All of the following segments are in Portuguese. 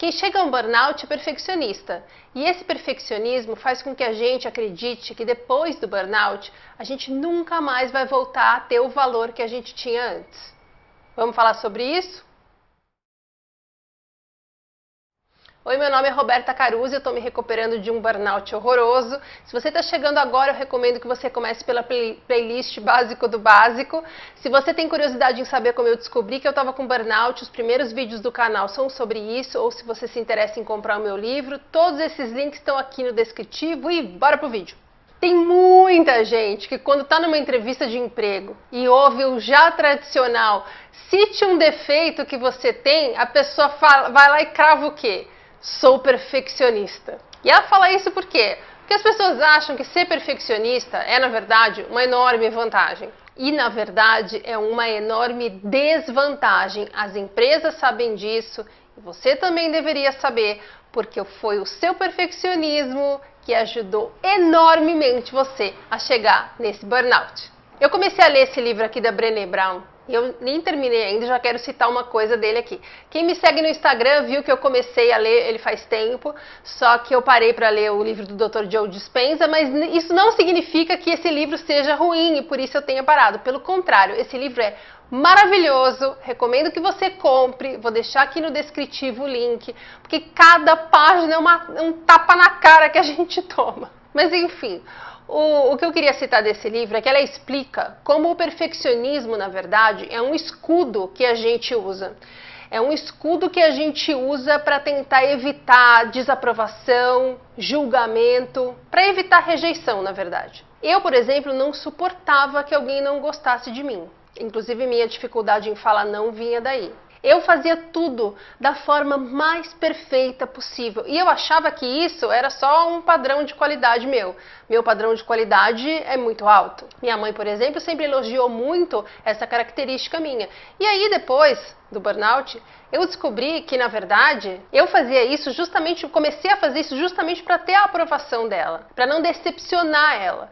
Quem chega a um burnout é perfeccionista. E esse perfeccionismo faz com que a gente acredite que depois do burnout a gente nunca mais vai voltar a ter o valor que a gente tinha antes. Vamos falar sobre isso? Oi, meu nome é Roberta Caruso, eu estou me recuperando de um burnout horroroso. Se você está chegando agora, eu recomendo que você comece pela play playlist básico do básico. Se você tem curiosidade em saber como eu descobri que eu estava com burnout, os primeiros vídeos do canal são sobre isso, ou se você se interessa em comprar o meu livro, todos esses links estão aqui no descritivo e bora pro vídeo. Tem muita gente que quando está numa entrevista de emprego e ouve o já tradicional, cite um defeito que você tem, a pessoa fala, vai lá e crava o quê? Sou perfeccionista. E ela fala isso por quê? Porque as pessoas acham que ser perfeccionista é, na verdade, uma enorme vantagem. E, na verdade, é uma enorme desvantagem. As empresas sabem disso e você também deveria saber, porque foi o seu perfeccionismo que ajudou enormemente você a chegar nesse burnout. Eu comecei a ler esse livro aqui da Brené Brown eu nem terminei ainda, já quero citar uma coisa dele aqui. Quem me segue no Instagram viu que eu comecei a ler ele faz tempo, só que eu parei para ler o livro do Dr. Joe Dispenza, mas isso não significa que esse livro seja ruim e por isso eu tenha parado. Pelo contrário, esse livro é maravilhoso, recomendo que você compre, vou deixar aqui no descritivo o link, porque cada página é uma, um tapa na cara que a gente toma. Mas enfim, o, o, que eu queria citar desse livro é que ela explica como o perfeccionismo, na verdade, é um escudo que a gente usa. É um escudo que a gente usa para tentar evitar desaprovação, julgamento, para evitar rejeição, na verdade. Eu, por exemplo, não suportava que alguém não gostasse de mim. Inclusive, minha dificuldade em falar não vinha daí. Eu fazia tudo da forma mais perfeita possível. E eu achava que isso era só um padrão de qualidade meu. Meu padrão de qualidade é muito alto. Minha mãe, por exemplo, sempre elogiou muito essa característica minha. E aí, depois do burnout, eu descobri que, na verdade, eu fazia isso justamente, comecei a fazer isso justamente para ter a aprovação dela, para não decepcionar ela.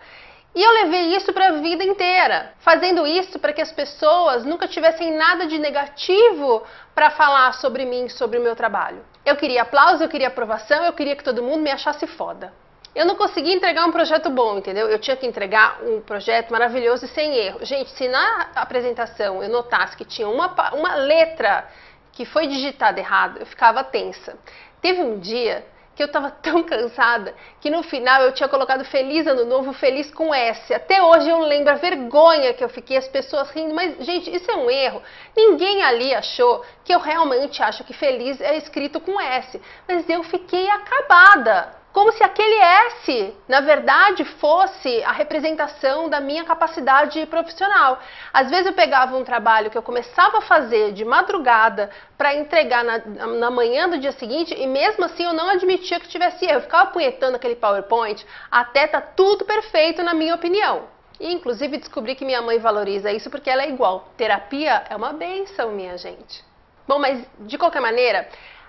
E eu levei isso para a vida inteira, fazendo isso para que as pessoas nunca tivessem nada de negativo para falar sobre mim, sobre o meu trabalho. Eu queria aplauso, eu queria aprovação, eu queria que todo mundo me achasse foda. Eu não conseguia entregar um projeto bom, entendeu? Eu tinha que entregar um projeto maravilhoso e sem erro. Gente, se na apresentação eu notasse que tinha uma, uma letra que foi digitada errado, eu ficava tensa. Teve um dia que eu estava tão cansada que no final eu tinha colocado Feliz Ano Novo, Feliz com S. Até hoje eu lembro a vergonha que eu fiquei, as pessoas rindo, mas gente, isso é um erro. Ninguém ali achou que eu realmente acho que Feliz é escrito com S, mas eu fiquei acabada como se aquele S, na verdade, fosse a representação da minha capacidade profissional. Às vezes eu pegava um trabalho que eu começava a fazer de madrugada para entregar na, na, manhã do dia seguinte e mesmo assim eu não admitia que tivesse erro. Eu ficava punhetando aquele PowerPoint até tá tudo perfeito, na minha opinião. E, inclusive, descobri que minha mãe valoriza isso porque ela é igual. Terapia é uma benção, minha gente. Bom, mas de qualquer maneira,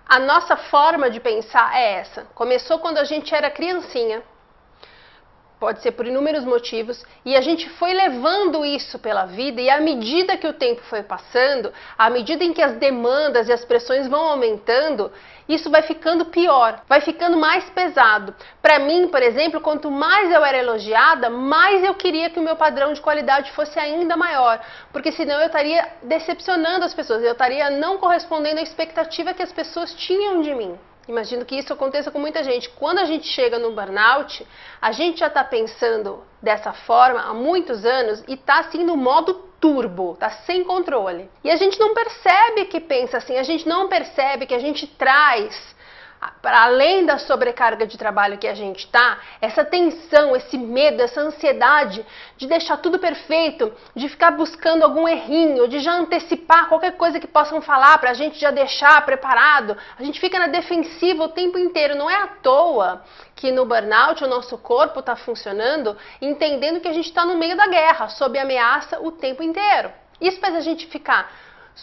a nossa forma de pensar é essa. Começou quando a gente era criancinha, pode ser por inúmeros motivos, e a gente foi levando isso pela vida, e à medida que o tempo foi passando, à medida em que as demandas e as pressões vão aumentando, isso vai ficando pior, vai ficando mais pesado. Para mim, por exemplo, quanto mais eu era elogiada, mais eu queria que o meu padrão de qualidade fosse ainda maior, porque senão eu estaria decepcionando as pessoas, eu estaria não correspondendo à expectativa que as pessoas tinham de mim. Imagino que isso aconteça com muita gente. Quando a gente chega no burnout, a gente já está pensando dessa forma há muitos anos e está assim no modo turbo, está sem controle. E a gente não percebe que pensa assim, a gente não percebe que a gente traz para além da sobrecarga de trabalho que a gente está, essa tensão, esse medo, essa ansiedade de deixar tudo perfeito, de ficar buscando algum errinho, de já antecipar qualquer coisa que possam falar para a gente já deixar preparado, a gente fica na defensiva o tempo inteiro. Não é à toa que no burnout o nosso corpo está funcionando, entendendo que a gente está no meio da guerra, sob ameaça o tempo inteiro. Isso faz a gente ficar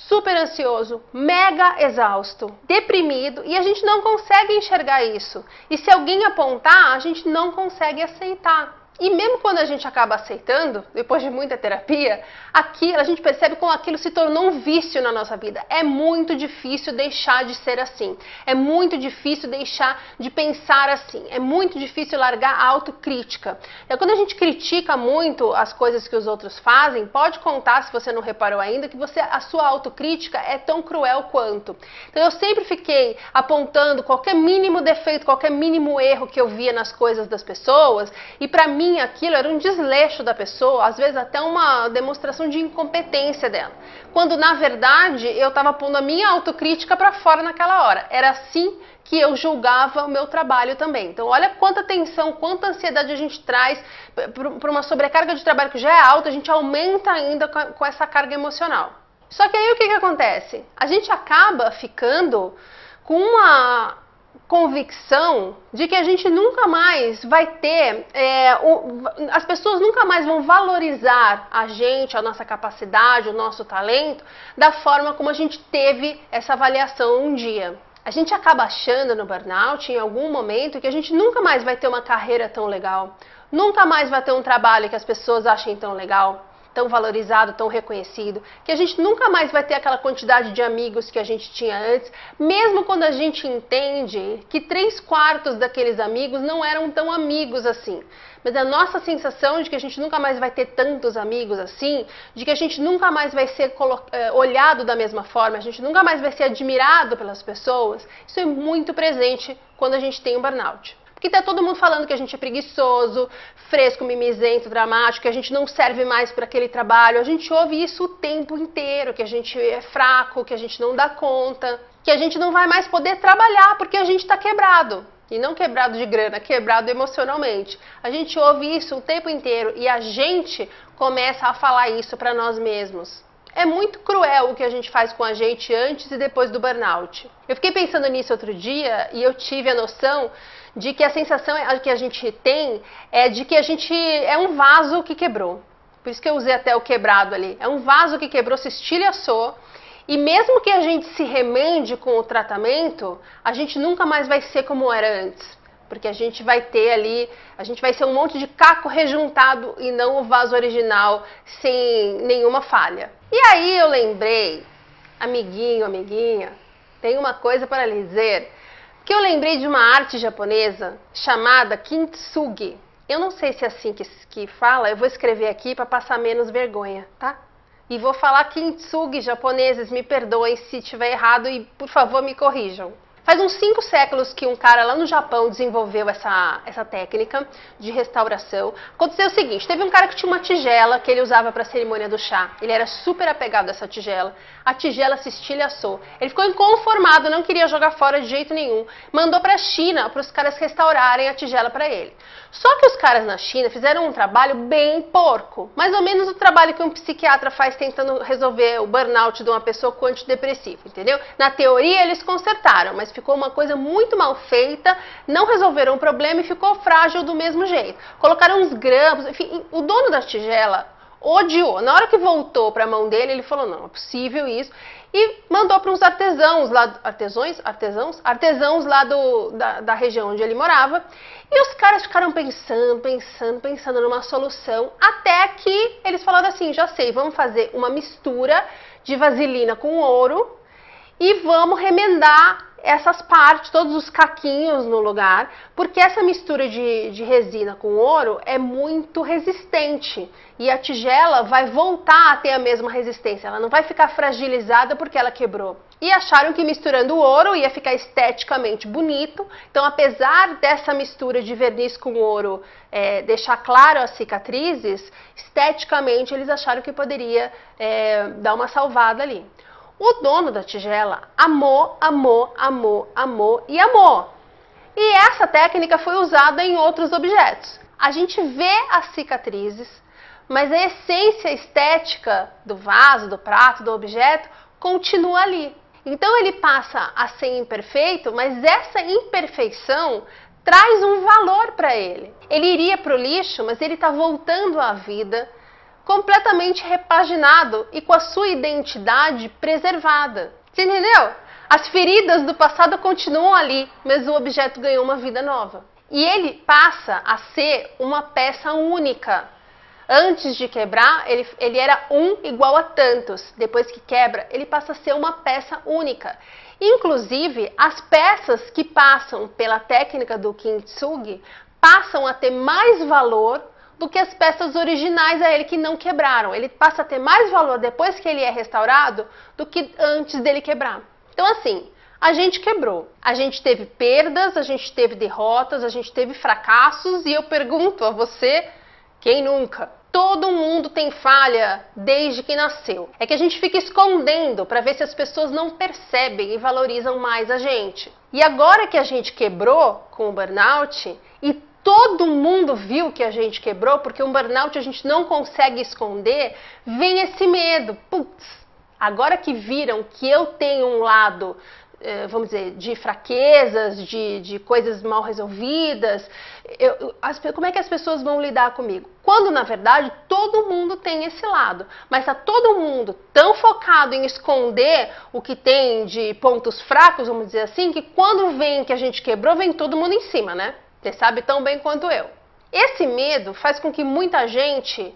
super ansioso, mega exausto, deprimido e a gente não consegue enxergar isso. E se alguém apontar, a gente não consegue aceitar. E mesmo quando a gente acaba aceitando, depois de muita terapia, aquilo, a gente percebe como aquilo se tornou um vício na nossa vida. É muito difícil deixar de ser assim. É muito difícil deixar de pensar assim. É muito difícil largar a autocrítica. É quando a gente critica muito as coisas que os outros fazem, pode contar, se você não reparou ainda, que você a sua autocrítica é tão cruel quanto. Então eu sempre fiquei apontando qualquer mínimo defeito, qualquer mínimo erro que eu via nas coisas das pessoas, e para mim mim aquilo era um desleixo da pessoa, às vezes até uma demonstração de incompetência dela. Quando na verdade eu estava pondo a minha autocrítica para fora naquela hora. Era assim que eu julgava o meu trabalho também. Então, olha quanta tensão, quanta ansiedade a gente traz para uma sobrecarga de trabalho que já é alta, a gente aumenta ainda com essa carga emocional. Só que aí o que, que acontece? A gente acaba ficando com uma convicção de que a gente nunca mais vai ter, é, o, as pessoas nunca mais vão valorizar a gente, a nossa capacidade, o nosso talento, da forma como a gente teve essa avaliação um dia. A gente acaba achando no burnout, em algum momento, que a gente nunca mais vai ter uma carreira tão legal, nunca mais vai ter um trabalho que as pessoas achem tão legal tão valorizado, tão reconhecido, que a gente nunca mais vai ter aquela quantidade de amigos que a gente tinha antes, mesmo quando a gente entende que três quartos daqueles amigos não eram tão amigos assim. Mas a nossa sensação de que a gente nunca mais vai ter tantos amigos assim, de que a gente nunca mais vai ser eh, olhado da mesma forma, a gente nunca mais vai ser admirado pelas pessoas, isso é muito presente quando a gente tem um burnout. Porque tá todo mundo falando que a gente é preguiçoso, fresco, mimizento, dramático, que a gente não serve mais para aquele trabalho. A gente ouve isso o tempo inteiro, que a gente é fraco, que a gente não dá conta, que a gente não vai mais poder trabalhar porque a gente está quebrado. E não quebrado de grana, quebrado emocionalmente. A gente ouve isso o tempo inteiro e a gente começa a falar isso para nós mesmos. É muito cruel o que a gente faz com a gente antes e depois do burnout. Eu fiquei pensando nisso outro dia e eu tive a noção de que a sensação que a gente tem é de que a gente é um vaso que quebrou. Por isso que eu usei até o quebrado ali. É um vaso que quebrou, se estilhaçou. E mesmo que a gente se remende com o tratamento, a gente nunca mais vai ser como era antes. Porque a gente vai ter ali, a gente vai ser um monte de caco rejuntado e não o vaso original sem nenhuma falha. E aí eu lembrei, amiguinho, amiguinha, tem uma coisa para lhe dizer, que eu lembrei de uma arte japonesa chamada kintsugi. Eu não sei se é assim que, que fala, eu vou escrever aqui para passar menos vergonha, tá? E vou falar kintsugi japoneses, me perdoem se estiver errado e por favor me corrijam. Faz uns cinco séculos que um cara lá no Japão desenvolveu essa, essa técnica de restauração. Aconteceu o seguinte: teve um cara que tinha uma tigela que ele usava para a cerimônia do chá. Ele era super apegado a essa tigela. A tigela se estilhaçou. Ele ficou inconformado, não queria jogar fora de jeito nenhum. Mandou para a China para os caras restaurarem a tigela para ele. Só que os caras na China fizeram um trabalho bem porco. Mais ou menos o trabalho que um psiquiatra faz tentando resolver o burnout de uma pessoa com antidepressivo, entendeu? Na teoria eles consertaram, mas ficou uma coisa muito mal feita, não resolveram o problema e ficou frágil do mesmo jeito. Colocaram uns grampos, enfim, o dono da tigela odiou. Na hora que voltou para a mão dele, ele falou: não, é possível isso. E mandou para uns artesãos lá, artesãos, artesãos, artesãos lá do, da, da região onde ele morava. E os caras ficaram pensando, pensando, pensando numa solução, até que eles falaram assim: já sei, vamos fazer uma mistura de vaselina com ouro e vamos remendar essas partes, todos os caquinhos no lugar, porque essa mistura de, de, resina com ouro é muito resistente e a tigela vai voltar a ter a mesma resistência, ela não vai ficar fragilizada porque ela quebrou. E acharam que misturando o ouro ia ficar esteticamente bonito, então apesar dessa mistura de verniz com ouro é, deixar claro as cicatrizes, esteticamente eles acharam que poderia é, dar uma salvada ali. O dono da tigela amou, amou, amou, amou e amou. E essa técnica foi usada em outros objetos. A gente vê as cicatrizes, mas a essência estética do vaso, do prato, do objeto continua ali. Então ele passa a ser imperfeito, mas essa imperfeição traz um valor para ele. Ele iria para o lixo, mas ele está voltando à vida, completamente repaginado e com a sua identidade preservada. Você entendeu? As feridas do passado continuam ali, mas o objeto ganhou uma vida nova. E ele passa a ser uma peça única. Antes de quebrar, ele, ele era um igual a tantos. Depois que quebra, ele passa a ser uma peça única. Inclusive, as peças que passam pela técnica do kintsugi passam a ter mais valor do que as peças originais a ele que não quebraram. Ele passa a ter mais valor depois que ele é restaurado do que antes dele quebrar. Então, assim, a gente quebrou. A gente teve perdas, a gente teve derrotas, a gente teve fracassos e eu pergunto a você, quem nunca? Todo mundo tem falha desde que nasceu. É que a gente fica escondendo para ver se as pessoas não percebem e valorizam mais a gente. E agora que a gente quebrou com o burnout e todo mundo viu que a gente quebrou, porque um burnout a gente não consegue esconder, vem esse medo. Putz, agora que viram que eu tenho um lado eh, vamos dizer, de fraquezas, de, de coisas mal resolvidas, eu, as, como é que as pessoas vão lidar comigo? Quando, na verdade, todo mundo tem esse lado, mas está todo mundo tão focado em esconder o que tem de pontos fracos, vamos dizer assim, que quando vem que a gente quebrou, vem todo mundo em cima, né? Você sabe tão bem quanto eu. Esse medo faz com que muita gente,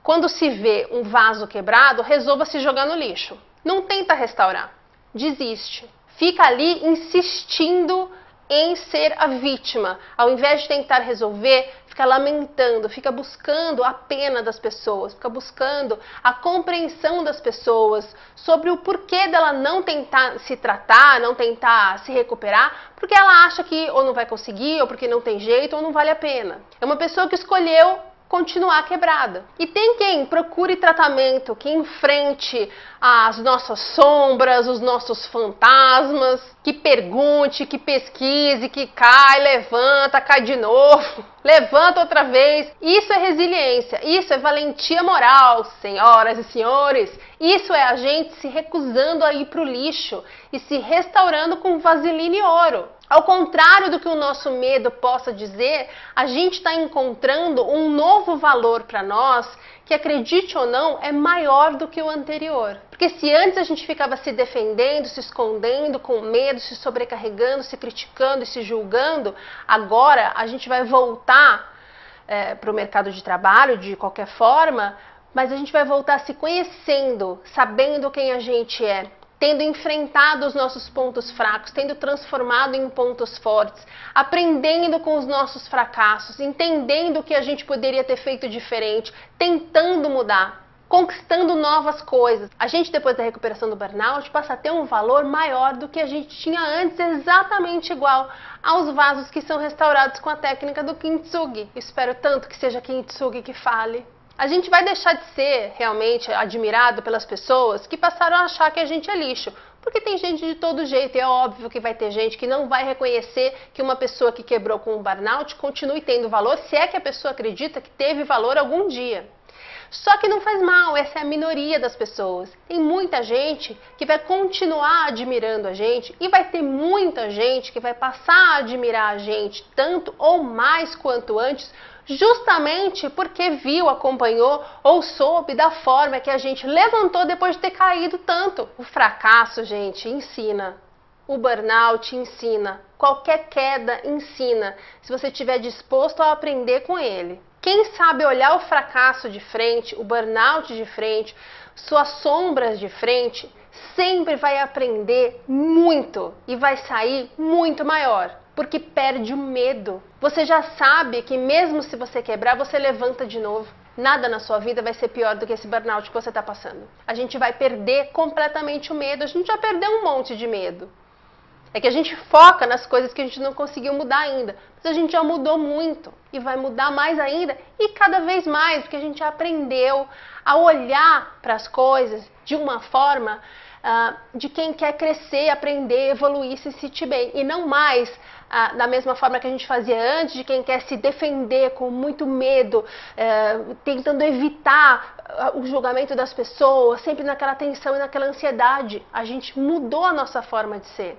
quando se vê um vaso quebrado, resolva se jogar no lixo. Não tenta restaurar, desiste. Fica ali insistindo em ser a vítima. Ao invés de tentar resolver, fica lamentando, fica buscando a pena das pessoas, fica buscando a compreensão das pessoas sobre o porquê dela não tentar se tratar, não tentar se recuperar, porque ela acha que ou não vai conseguir, ou porque não tem jeito, ou não vale a pena. É uma pessoa que escolheu continuar quebrada. E tem quem procure tratamento, que enfrente as nossas sombras, os nossos fantasmas, que pergunte, que pesquise, que cai, levanta, cai de novo, levanta outra vez. Isso é resiliência, isso é valentia moral, senhoras e senhores. Isso é a gente se recusando a ir para o lixo e se restaurando com vaselina e ouro. Ao contrário do que o nosso medo possa dizer, a gente está encontrando um novo valor para nós que, acredite ou não, é maior do que o anterior. Porque se antes a gente ficava se defendendo, se escondendo, com medo, se sobrecarregando, se criticando e se julgando, agora a gente vai voltar é, para o mercado de trabalho de qualquer forma, mas a gente vai voltar se conhecendo, sabendo quem a gente é, tendo enfrentado os nossos pontos fracos, tendo transformado em pontos fortes, aprendendo com os nossos fracassos, entendendo o que a gente poderia ter feito diferente, tentando mudar. Conquistando novas coisas. A gente, depois da recuperação do burnout, passa a ter um valor maior do que a gente tinha antes, exatamente igual aos vasos que são restaurados com a técnica do Kintsugi. Espero tanto que seja Kintsugi que fale a gente vai deixar de ser realmente admirado pelas pessoas que passaram a achar que a gente é lixo. Porque tem gente de todo jeito, e é óbvio que vai ter gente que não vai reconhecer que uma pessoa que quebrou com um burnout continue tendo valor, se é que a pessoa acredita que teve valor algum dia. Só que não faz mal, essa é a minoria das pessoas. Tem muita gente que vai continuar admirando a gente e vai ter muita gente que vai passar a admirar a gente tanto ou mais quanto antes justamente porque viu, acompanhou ou soube da forma que a gente levantou depois de ter caído tanto. O fracasso, gente, ensina. O burnout ensina. Qualquer queda ensina, se você estiver disposto a aprender com ele. Quem sabe olhar o fracasso de frente, o burnout de frente, suas sombras de frente, sempre vai aprender muito e vai sair muito maior porque perde o medo. Você já sabe que mesmo se você quebrar, você levanta de novo. Nada na sua vida vai ser pior do que esse burnout que você está passando. A gente vai perder completamente o medo. A gente já perdeu um monte de medo. É que a gente foca nas coisas que a gente não conseguiu mudar ainda. Mas a gente já mudou muito e vai mudar mais ainda e cada vez mais, porque a gente aprendeu a olhar para as coisas de uma forma uh, de quem quer crescer, aprender, evoluir, se sentir bem. E não mais uh, da mesma forma que a gente fazia antes, de quem quer se defender com muito medo, uh, tentando evitar ah, o julgamento das pessoas, sempre naquela tensão e naquela ansiedade. A gente mudou a nossa forma de ser.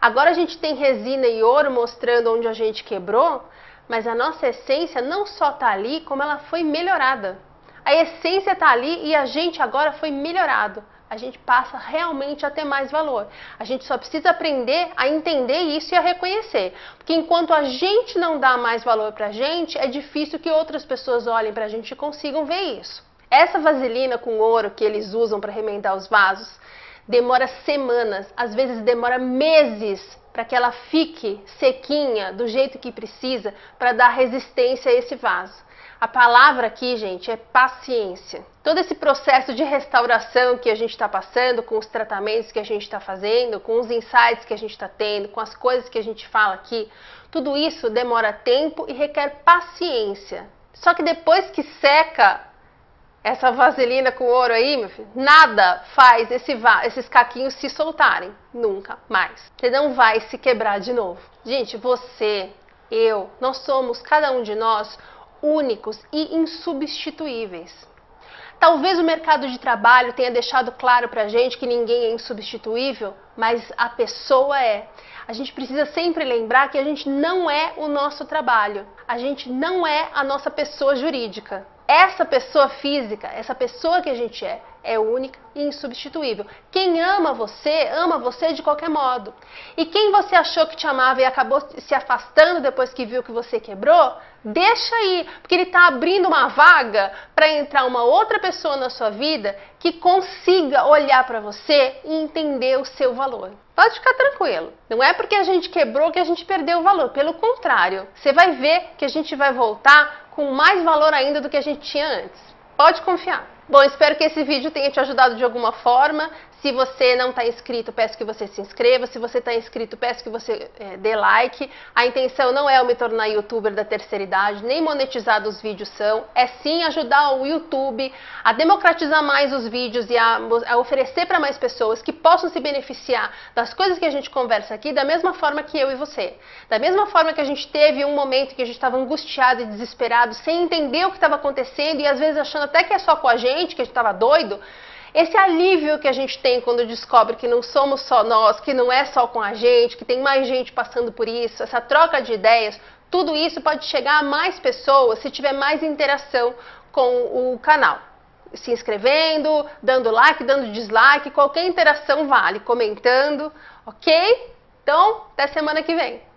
Agora a gente tem resina e ouro mostrando onde a gente quebrou, mas a nossa essência não só está ali, como ela foi melhorada. A essência está ali e a gente agora foi melhorado a gente passa realmente a ter mais valor. A gente só precisa aprender a entender isso e a reconhecer. Porque enquanto a gente não dá mais valor para a gente, é difícil que outras pessoas olhem para a gente e consigam ver isso. Essa vaselina com ouro que eles usam para remendar os vasos demora semanas, às vezes demora meses para que ela fique sequinha do jeito que precisa para dar resistência a esse vaso. A palavra aqui, gente, é paciência. Todo esse processo de restauração que a gente está passando, com os tratamentos que a gente está fazendo, com os insights que a gente está tendo, com as coisas que a gente fala aqui, tudo isso demora tempo e requer paciência. Só que depois que seca essa vaselina com ouro aí, meu filho, nada faz esse esses caquinhos se soltarem. Nunca mais. Você não vai se quebrar de novo. Gente, você, eu, nós somos, cada um de nós, únicos e insubstituíveis. Talvez o mercado de trabalho tenha deixado claro para a gente que ninguém é insubstituível, mas a pessoa é. A gente precisa sempre lembrar que a gente não é o nosso trabalho, a gente não é a nossa pessoa jurídica. Essa pessoa física, essa pessoa que a gente é, é única e insubstituível. Quem ama você, ama você de qualquer modo. E quem você achou que te amava e acabou se afastando depois que viu que você quebrou, deixa aí, porque ele está abrindo uma vaga para entrar uma outra pessoa na sua vida que consiga olhar para você e entender o seu valor. Pode ficar tranquilo. Não é porque a gente quebrou que a gente perdeu o valor. Pelo contrário, você vai ver que a gente vai voltar com mais valor ainda do que a gente tinha antes. Pode confiar. Bom, espero que esse vídeo tenha te ajudado de alguma forma. Se você não está inscrito, peço que você se inscreva. Se você está inscrito, peço que você é, dê like. A intenção não é eu me tornar youtuber da terceira idade, nem monetizar os vídeos são. É sim ajudar o YouTube a democratizar mais os vídeos e a, a oferecer para mais pessoas que possam se beneficiar das coisas que a gente conversa aqui, da mesma forma que eu e você. Da mesma forma que a gente teve um momento que a gente estava angustiado e desesperado, sem entender o que estava acontecendo e às vezes achando até que é só com a gente, que a gente estava doido. Esse alívio que a gente tem quando descobre que não somos só nós, que não é só com a gente, que tem mais gente passando por isso, essa troca de ideias, tudo isso pode chegar a mais pessoas se tiver mais interação com o canal. Se inscrevendo, dando like, dando dislike, qualquer interação vale, comentando, ok? Então, até semana que vem.